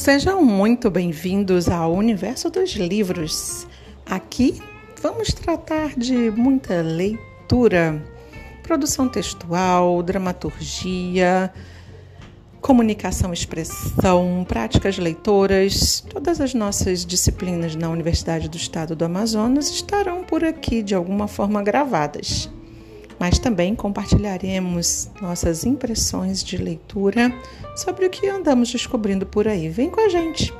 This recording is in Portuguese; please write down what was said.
Sejam muito bem-vindos ao universo dos livros. Aqui vamos tratar de muita leitura, produção textual, dramaturgia, comunicação, expressão, práticas leitoras. Todas as nossas disciplinas na Universidade do Estado do Amazonas estarão por aqui de alguma forma gravadas mas também compartilharemos nossas impressões de leitura sobre o que andamos descobrindo por aí. Vem com a gente!